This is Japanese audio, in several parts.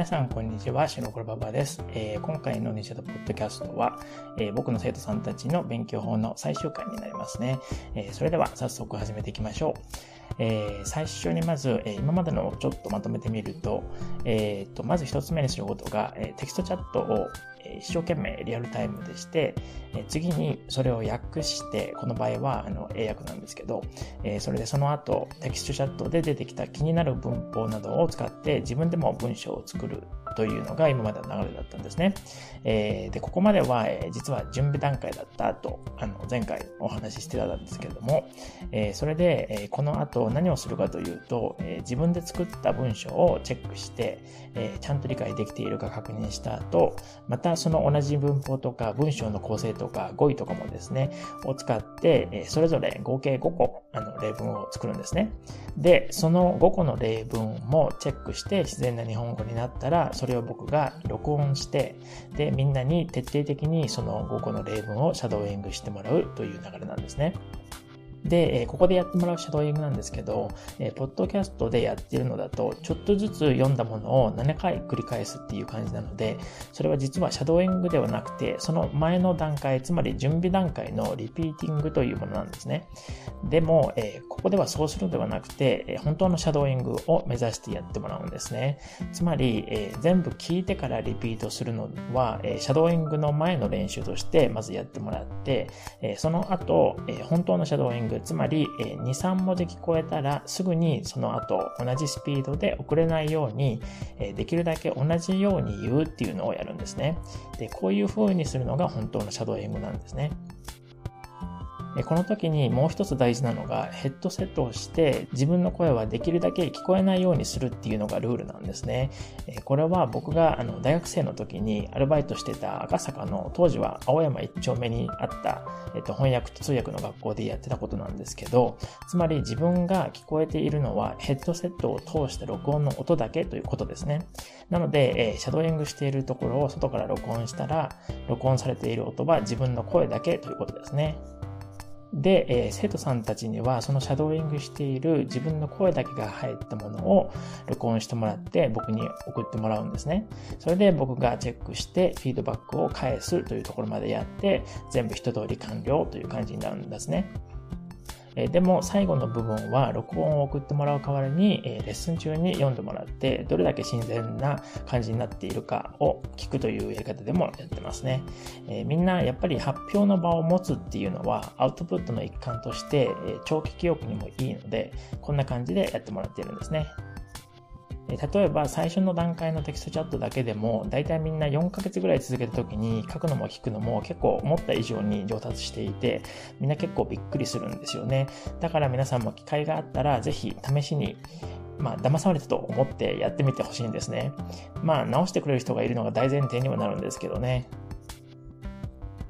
皆さん、こんにちは。白黒ババです。えー、今回の西田ポッドキャストは、えー、僕の生徒さんたちの勉強法の最終回になりますね。えー、それでは早速始めていきましょう。え、最初にまず、え、今までのをちょっとまとめてみると、えー、とまず1つ目にすることが、えテキストチャットを一生懸命リアルタイムでして、次にそれを訳して、この場合はあの英訳なんですけど、それでその後テキストチャットで出てきた気になる文法などを使って自分でも文章を作るというのが今までの流れだったんですね。えー、で、ここまでは、えー、実は準備段階だったと、あの、前回お話ししてたんですけれども、えー、それで、えこの後何をするかというと、え自分で作った文章をチェックして、えちゃんと理解できているか確認した後、またその同じ文法とか文章の構成とか語彙とかもですね、を使って、えそれぞれ合計5個、あの、例文を作るんですね。で、その5個の例文もチェックして自然な日本語になったら、それを僕が録音して、で、みんなに徹底的にその5個の例文をシャドーイングしてもらうという流れなんですね。で、ここでやってもらうシャドーイングなんですけど、ポッドキャストでやってるのだと、ちょっとずつ読んだものを7回繰り返すっていう感じなので、それは実はシャドーイングではなくて、その前の段階、つまり準備段階のリピーティングというものなんですね。でも、ここではそうするのではなくて、本当のシャドーイングを目指してやってもらうんですね。つまり、全部聞いてからリピートするのは、シャドーイングの前の練習としてまずやってもらって、その後、本当のシャドーインググ、つまり、2、3文字聞こえたらすぐにその後同じスピードで遅れないように、できるだけ同じように言うっていうのをやるんですね。で、こういうふうにするのが本当のシャドーイングなんですね。この時にもう一つ大事なのがヘッドセットをして自分の声はできるだけ聞こえないようにするっていうのがルールなんですね。これは僕があの大学生の時にアルバイトしてた赤坂の当時は青山一丁目にあった、えっと、翻訳と通訳の学校でやってたことなんですけど、つまり自分が聞こえているのはヘッドセットを通して録音の音だけということですね。なので、えシャドーイングしているところを外から録音したら、録音されている音は自分の声だけということですね。で、えー、生徒さんたちにはそのシャドーイングしている自分の声だけが入ったものを録音してもらって僕に送ってもらうんですね。それで僕がチェックしてフィードバックを返すというところまでやって全部一通り完了という感じになるんですね。えでも最後の部分は録音を送ってもらう代わりに、えレッスン中に読んでもらってどれだけ新鮮な感じになっているかを聞くというやり方でもやってますね、えみんなやっぱり発表の場を持つっていうのはアウトプットの一環として、え長期記憶にもいいのでこんな感じでやってもらっているんですね。例えば最初の段階のテキストチャットだけでも大体みんな4ヶ月ぐらい続けた時に書くのも聞くのも結構思った以上に上達していてみんな結構びっくりするんですよねだから皆さんも機会があったらぜひ試しにまあ、騙されたと思ってやってみてほしいんですね。まあ、直してくれる人がいるのが大前提にもなるんですけどね。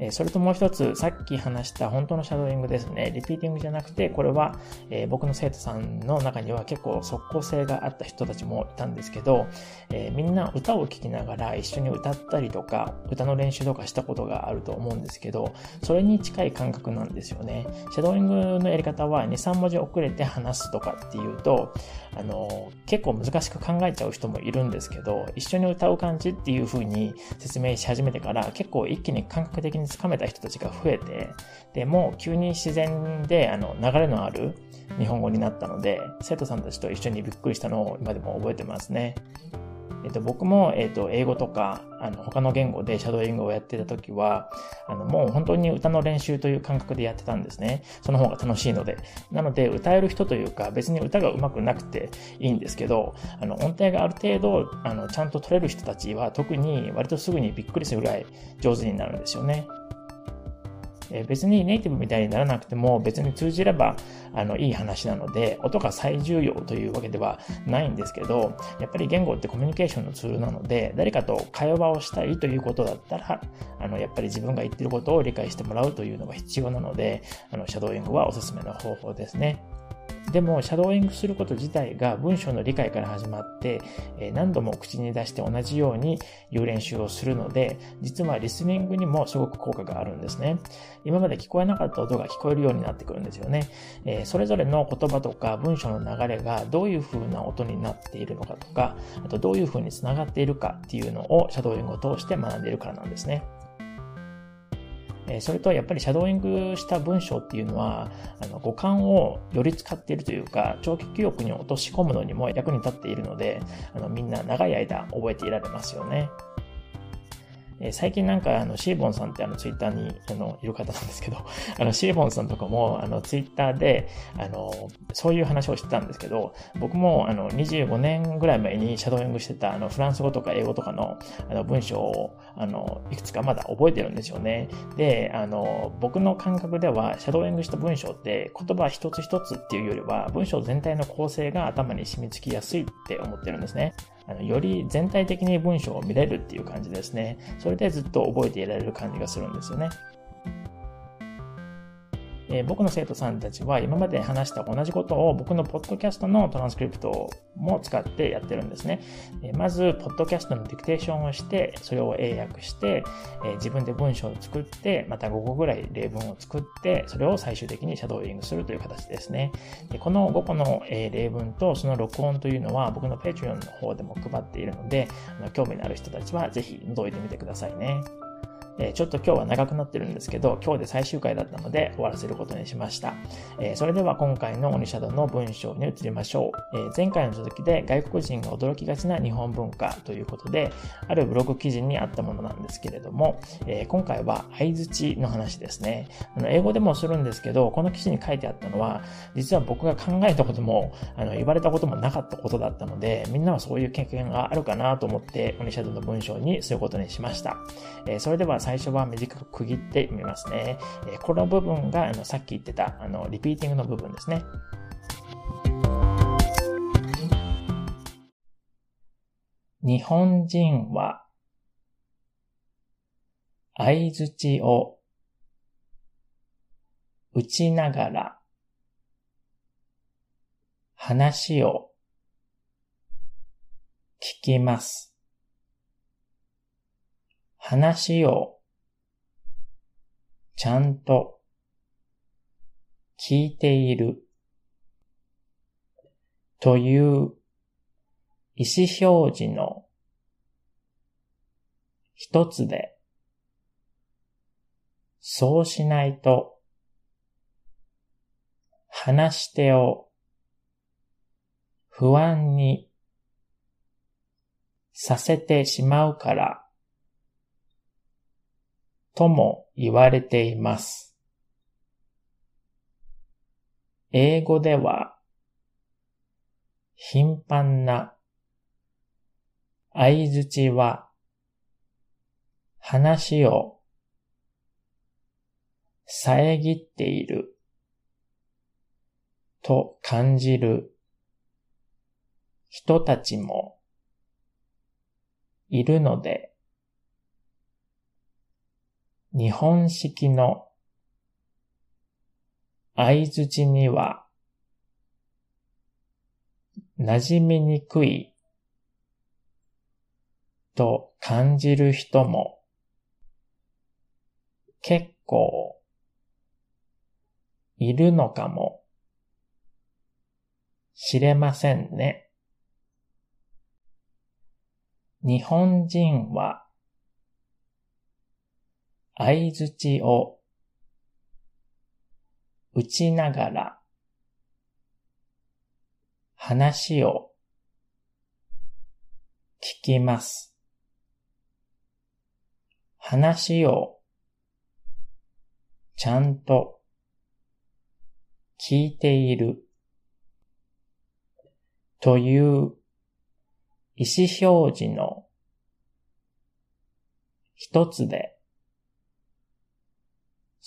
えそれともう一つ、さっき話した本当のシャドーイングですね。リピーティングじゃなくて、これは、え僕の生徒さんの中には結構即効性があった人たちもいたんですけど、えみんな歌を聴きながら一緒に歌ったりとか、歌の練習とかしたことがあると思うんですけど、それに近い感覚なんですよね。シャドーイングのやり方は2、3文字遅れて話すとかっていうと、あの、結構難しく考えちゃう人もいるんですけど、一緒に歌う感じっていう風に説明し始めてから結構一気に感覚的につかめた人たちが増えて、で、もう急に自然で、あの、流れのある日本語になったので、生徒さんたちと一緒にびっくりしたのを今でも覚えてますね。えっと、僕も、えっと、英語とか、あの、他の言語でシャドーイングをやってた時は、あの、もう本当に歌の練習という感覚でやってたんですね。その方が楽しいので。なので、歌える人というか、別に歌が上手くなくていいんですけど、あの、音程がある程度、あの、ちゃんと取れる人たちは特に割とすぐにびっくりするぐらい上手になるんですよね。え別にネイティブみたいにならなくても別に通じればあのいい話なので音が最重要というわけではないんですけどやっぱり言語ってコミュニケーションのツールなので誰かと会話をしたいということだったらあのやっぱり自分が言ってることを理解してもらうというのが必要なのであのシャドーイングはおすすめの方法ですね。でも、シャドーイングすること自体が文章の理解から始まって、え何度も口に出して同じように言う練習をするので、実はリスニングにもすごく効果があるんですね。今まで聞こえなかった音が聞こえるようになってくるんですよね。えそれぞれの言葉とか文章の流れがどういう風な音になっているのかとか、あとどういう風に繋がっているかっていうのをシャドーイングを通して学んでいるからなんですね。それとやっぱりシャドーイングした文章っていうのは、あの五感をより使っているというか、長期記憶に落とし込むのにも役に立っているので、あのみんな長い間覚えていられますよね。え最近なんかあのシーボンさんってあのツイッターにあのいる方なんですけど、あのシーボンさんとかもあのツイッターであのそういう話をしてたんですけど、僕もあの25年ぐらい前にシャドーイングしてたあのフランス語とか英語とかのあの文章をあのいくつかまだ覚えてるんですよね。で、あの僕の感覚ではシャドーイングした文章って言葉一つ一つっていうよりは文章全体の構成が頭に染みつきやすいって思ってるんですね。あのより全体的に文章を見れるっていう感じですね。それでずっと覚えていられる感じがするんですよね。えー、僕の生徒さんたちは今まで話した同じことを僕のポッドキャストのトランスクリプトも使ってやってるんですね。えー、まず、ポッドキャストのディクテーションをして、それを英訳して、えー、自分で文章を作って、また5個ぐらい例文を作って、それを最終的にシャドーイングするという形ですね。でこの5個の、え例文とその録音というのは僕の Patreon の方でも配っているので、あの興味のある人たちはぜひ覗いてみてくださいね。えちょっと今日は長くなってるんですけど、今日で最終回だったので終わらせることにしました。えそれでは今回のオニシャドの文章に移りましょう。え前回の続きで外国人が驚きがちな日本文化ということで、あるブログ記事にあったものなんですけれども、え今回は相槌の話ですね。あの英語でもするんですけど、この記事に書いてあったのは、実は僕が考えたことも、あの言われたこともなかったことだったので、みんなはそういう経験があるかなと思って、オニシャドの文章にすることにしました。えそれでは最初は短く区切ってみますね。この部分があのさっき言ってたあのリピーティングの部分ですね。日本人は相槌を打ちながら話を聞きます。話をちゃんと聞いているという意思表示の一つで、そうしないと話し手を不安にさせてしまうからとも言われています。英語では頻繁な相槌は話を遮っていると感じる人たちもいるので日本式の相槌には馴染みにくいと感じる人も結構いるのかもしれませんね。日本人は相槌を打ちながら話を聞きます。話をちゃんと聞いているという意思表示の一つで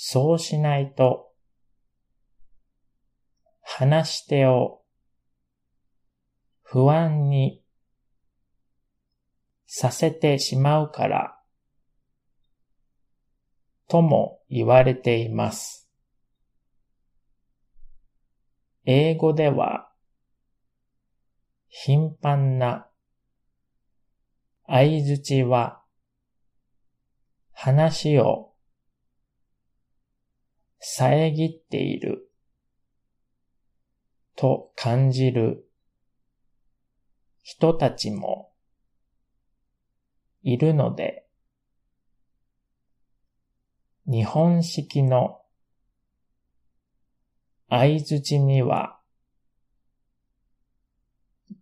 そうしないと、話し手を不安にさせてしまうから、とも言われています。英語では頻繁な相づちは話を遮っている。と感じる。人たちも。いるので、日本式の。相づちには。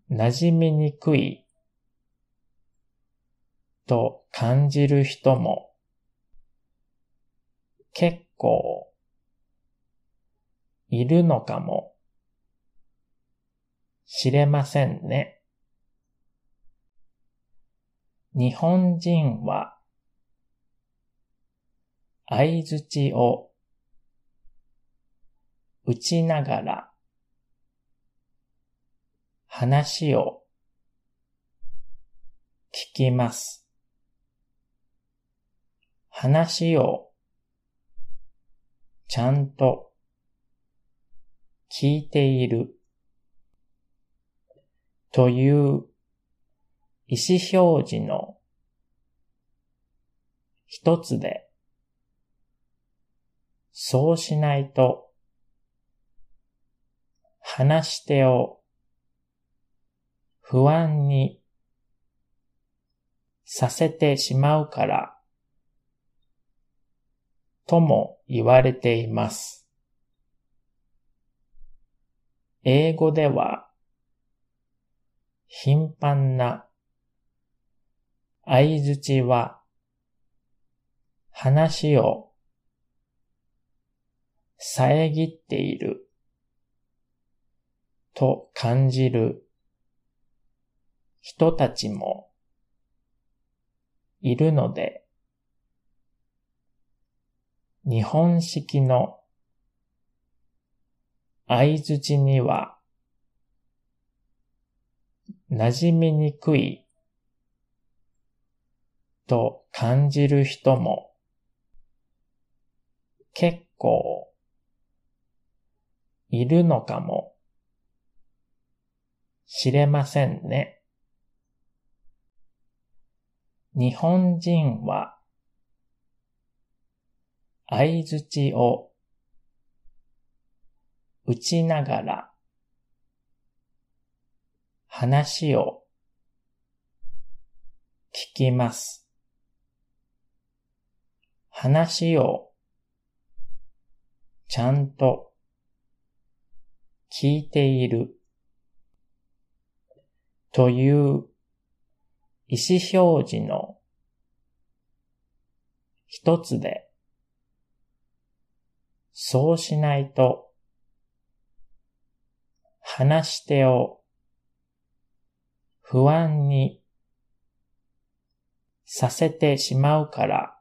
馴染みにくい。と感じる人も。結構。いるのかもしれませんね。日本人は相づちを打ちながら話を聞きます。話をちゃんと聞いているという意思表示の一つで、そうしないと、話し手を不安にさせてしまうから、とも言われています。英語では、頻繁な相づちは、話を遮っていると感じる人たちもいるので、日本式の相づちには馴染みにくいと感じる人も結構いるのかもしれませんね。日本人は相づちを打ちながら話を聞きます。話をちゃんと聞いているという意思表示の一つで、そうしないと話し手を不安にさせてしまうから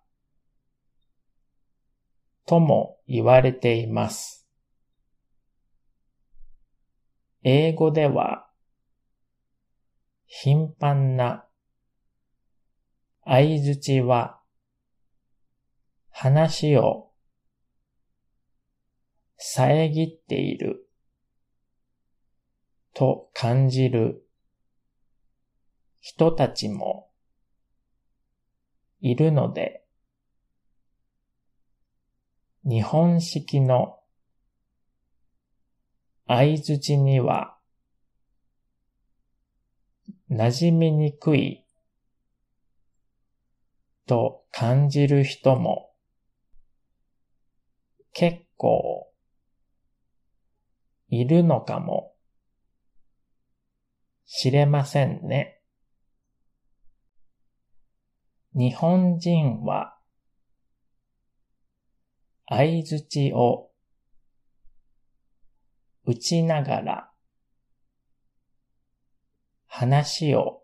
とも言われています。英語では頻繁な相づちは話を遮っていると感じる人たちもいるので日本式の相づちには馴染みにくいと感じる人も結構いるのかもしれませんね。日本人は相づちを打ちながら話を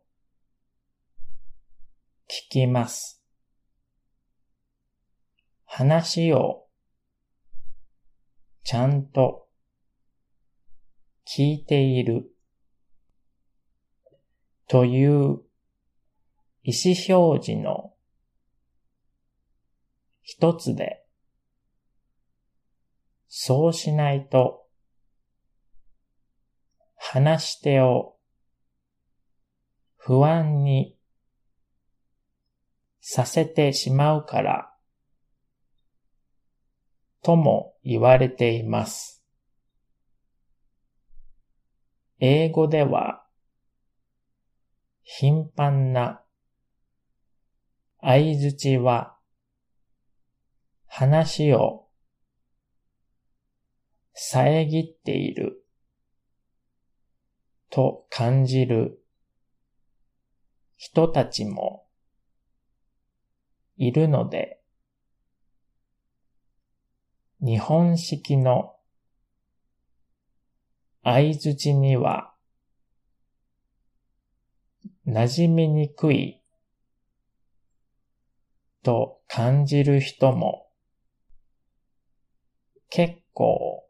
聞きます。話をちゃんと聞いているという意思表示の一つでそうしないと、話し手を不安にさせてしまうからとも言われています。英語では頻繁な相づちは話を遮っている。と感じる。人たちもいるので、日本式の相づちには馴染みにくいと感じる人も結構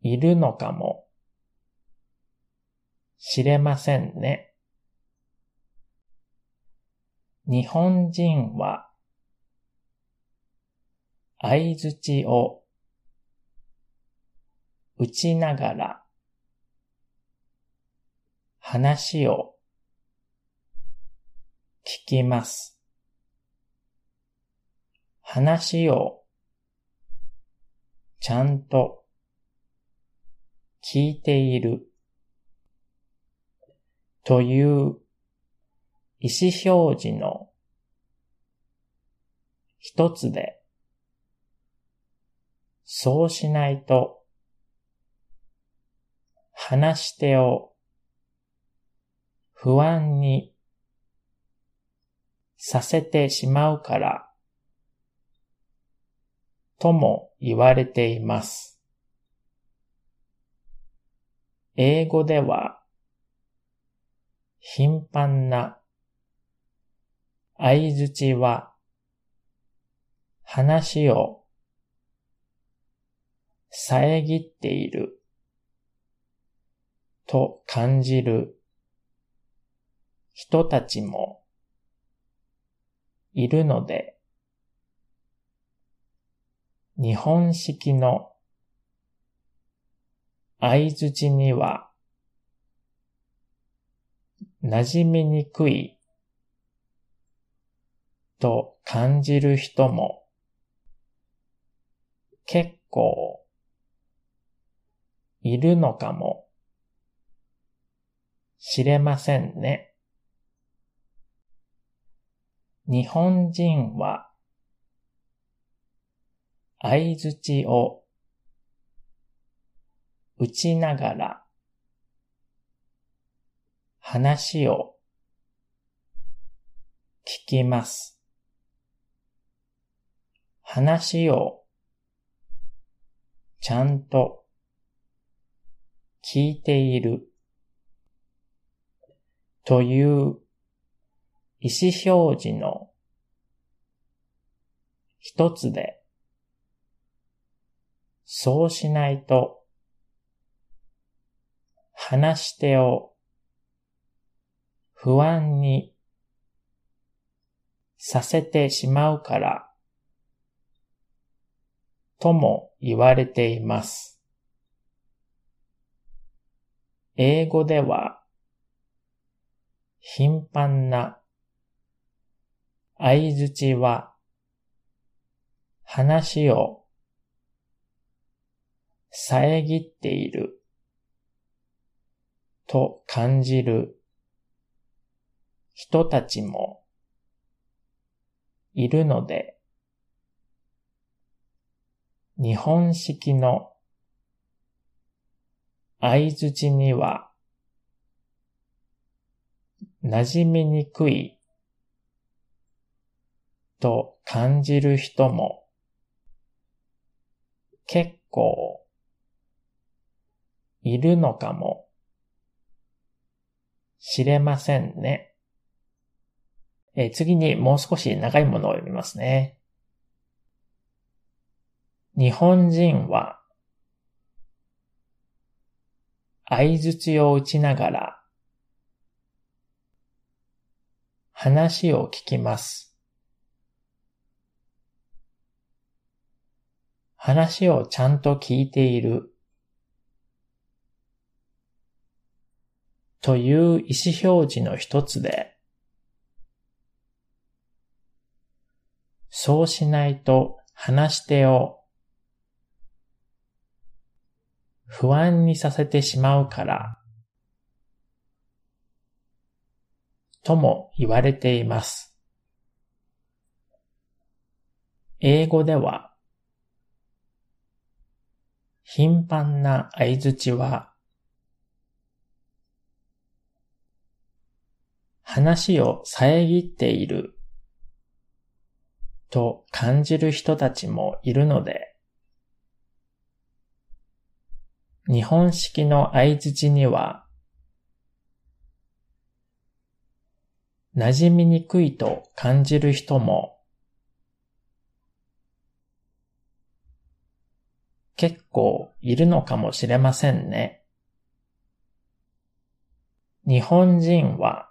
いるのかもしれませんね。日本人は相づちを打ちながら話を聞きます。話をちゃんと聞いているという意思表示の一つで、そうしないと話し手を不安にさせてしまうからとも言われています。英語では頻繁な相づちは話を遮っていると感じる人たちもいるので、日本式の相づちには馴染みにくいと感じる人も結構いるのかもしれませんね。日本人は相づちを打ちながら話を聞きます。話をちゃんと聞いているという意思表示の一つで、そうしないと話し手を不安にさせてしまうからとも言われています。英語では頻繁な相づちは話を遮っている。と感じる。人たちも。いるので、日本式の。相づちには。馴染みにくい。と感じる人も結構いるのかもしれませんね。え次にもう少し長いものを読みますね。日本人は相槌を打ちながら話を聞きます。話をちゃんと聞いているという意思表示の一つで、そうしないと話し手を不安にさせてしまうから、とも言われています。英語では、頻繁な相づちは、話を遮っていると感じる人たちもいるので、日本式の相槌には、馴染みにくいと感じる人も結構いるのかもしれませんね。日本人は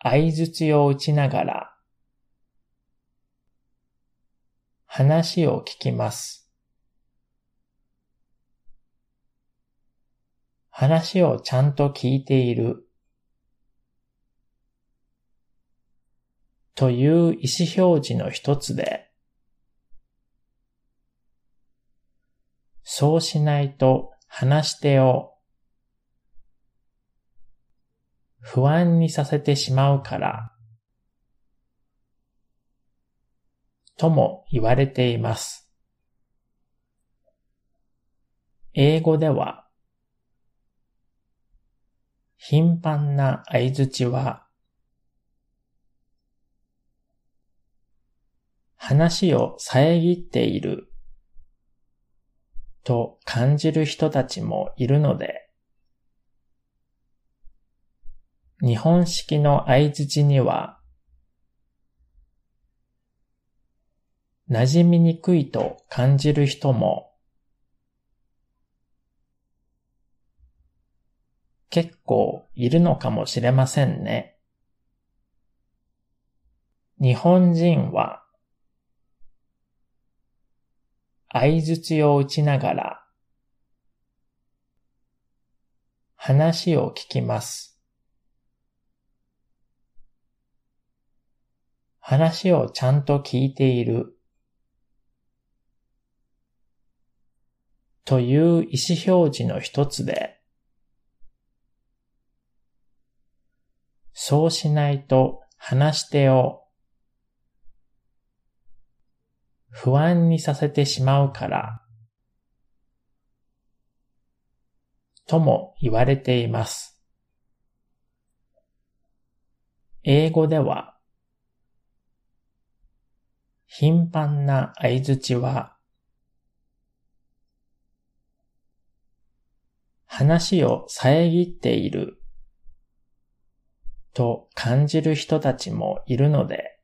相槌を打ちながら話を聞きます。話をちゃんと聞いているという意思表示の一つで、そうしないと話し手を不安にさせてしまうから、とも言われています。英語では、頻繁な相づちは、話を遮っていると感じる人たちもいるので、日本式の相槌には、馴染みにくいと感じる人も結構いるのかもしれませんね。日本人は相槌を打ちながら話を聞きます。話をちゃんと聞いているという意思表示の一つで、そうしないと話し手を不安にさせてしまうから、とも言われています。英語では、頻繁な相槌は、話を遮っていると感じる人たちもいるので、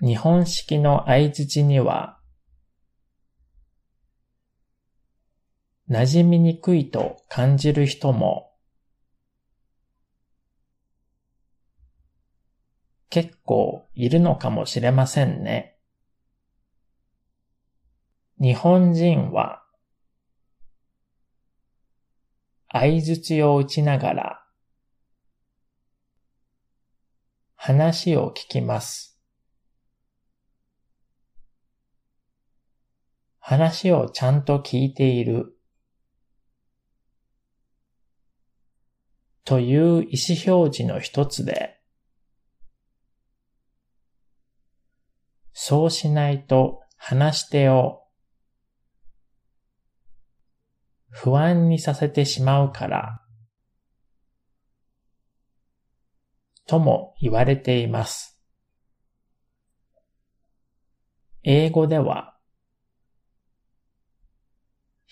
日本式の相槌には、馴染みにくいと感じる人も結構いるのかもしれませんね。日本人は相槌を打ちながら話を聞きます。話をちゃんと聞いているという意思表示の一つでそうしないと話し手を不安にさせてしまうから、とも言われています。英語では、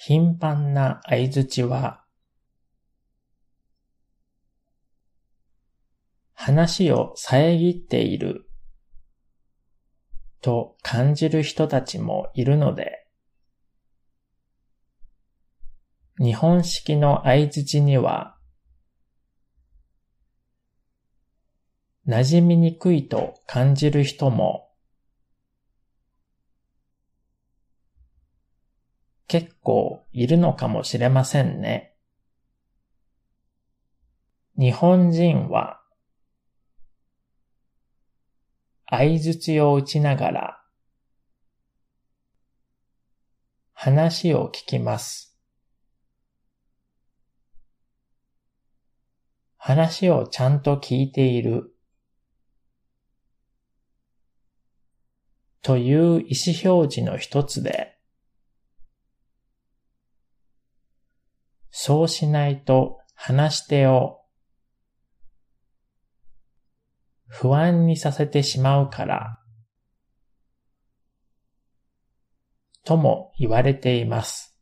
頻繁な相づちは、話を遮っていると感じる人たちもいるので、日本式の相槌には、馴染みにくいと感じる人も結構いるのかもしれませんね。日本人は相槌を打ちながら話を聞きます。話をちゃんと聞いているという意思表示の一つで、そうしないと話し手を不安にさせてしまうから、とも言われています。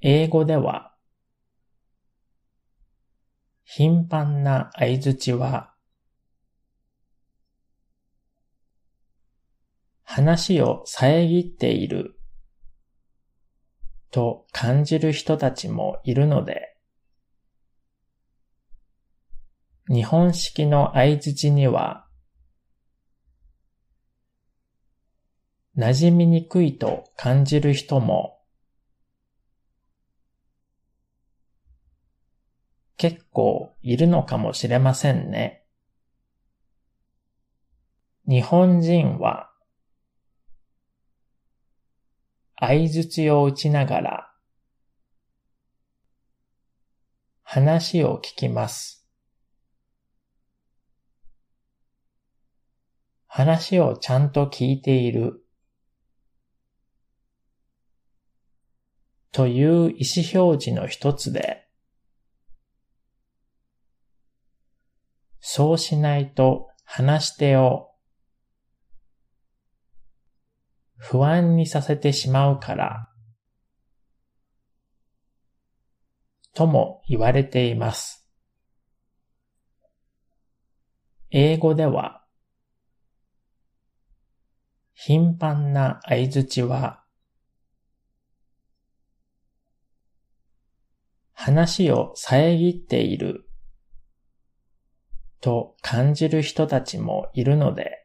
英語では、頻繁な相槌は話を遮っていると感じる人たちもいるので、日本式の相槌には馴染みにくいと感じる人も結構いるのかもしれませんね。日本人は相槌を打ちながら話を聞きます。話をちゃんと聞いているという意思表示の一つで、そうしないと話し手を不安にさせてしまうから、とも言われています。英語では、頻繁な相槌は、話を遮っていると感じる人たちもいるので、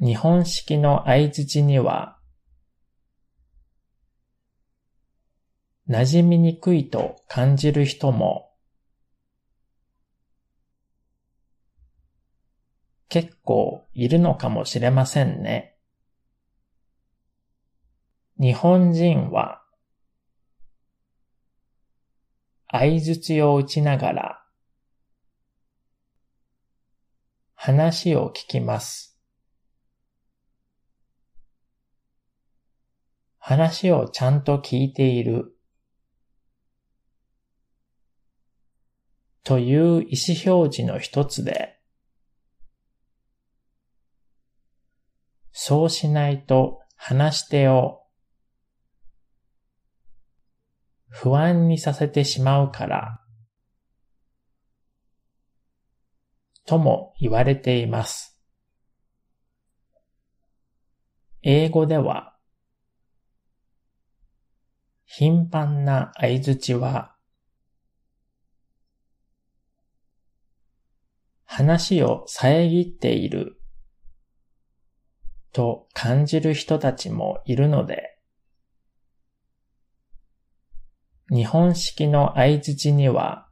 日本式の相槌には、馴染みにくいと感じる人も結構いるのかもしれませんね。日本人は相槌を打ちながら話を聞きます。話をちゃんと聞いているという意思表示の一つで、そうしないと話し手を不安にさせてしまうから、とも言われています。英語では、頻繁な相槌は、話を遮っていると感じる人たちもいるので、日本式の相槌には、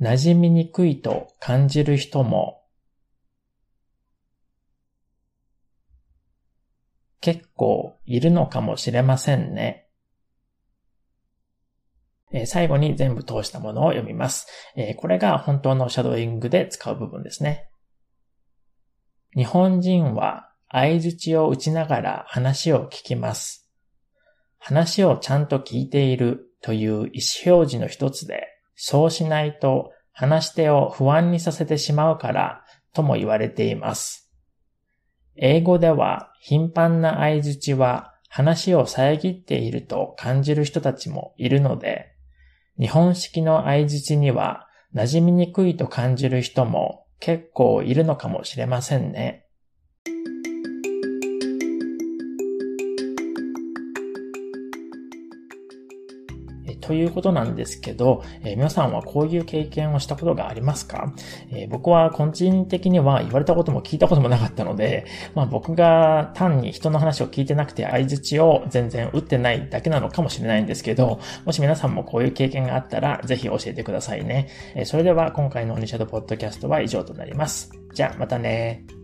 馴染みにくいと感じる人も結構いるのかもしれませんね。え最後に全部通したものを読みます、えこれが本当のシャドーイングで使う部分ですね。日本人は相槌を打ちながら話を聞きます。話をちゃんと聞いているという意思表示の一つで、そうしないと話し手を不安にさせてしまうからとも言われています。英語では頻繁な相槌は話を遮っていると感じる人たちもいるので、日本式の相槌には馴染みにくいと感じる人も結構いるのかもしれませんね。ということなんですけど、えー、皆さんはこういう経験をしたことがありますか、えー、僕は個人的には言われたことも聞いたこともなかったので、まあ僕が単に人の話を聞いてなくて相槌を全然打ってないだけなのかもしれないんですけど、もし皆さんもこういう経験があったら、ぜひ教えてくださいね。えー、それでは今回のオニシャドポッドキャストは以上となります。じゃあまたね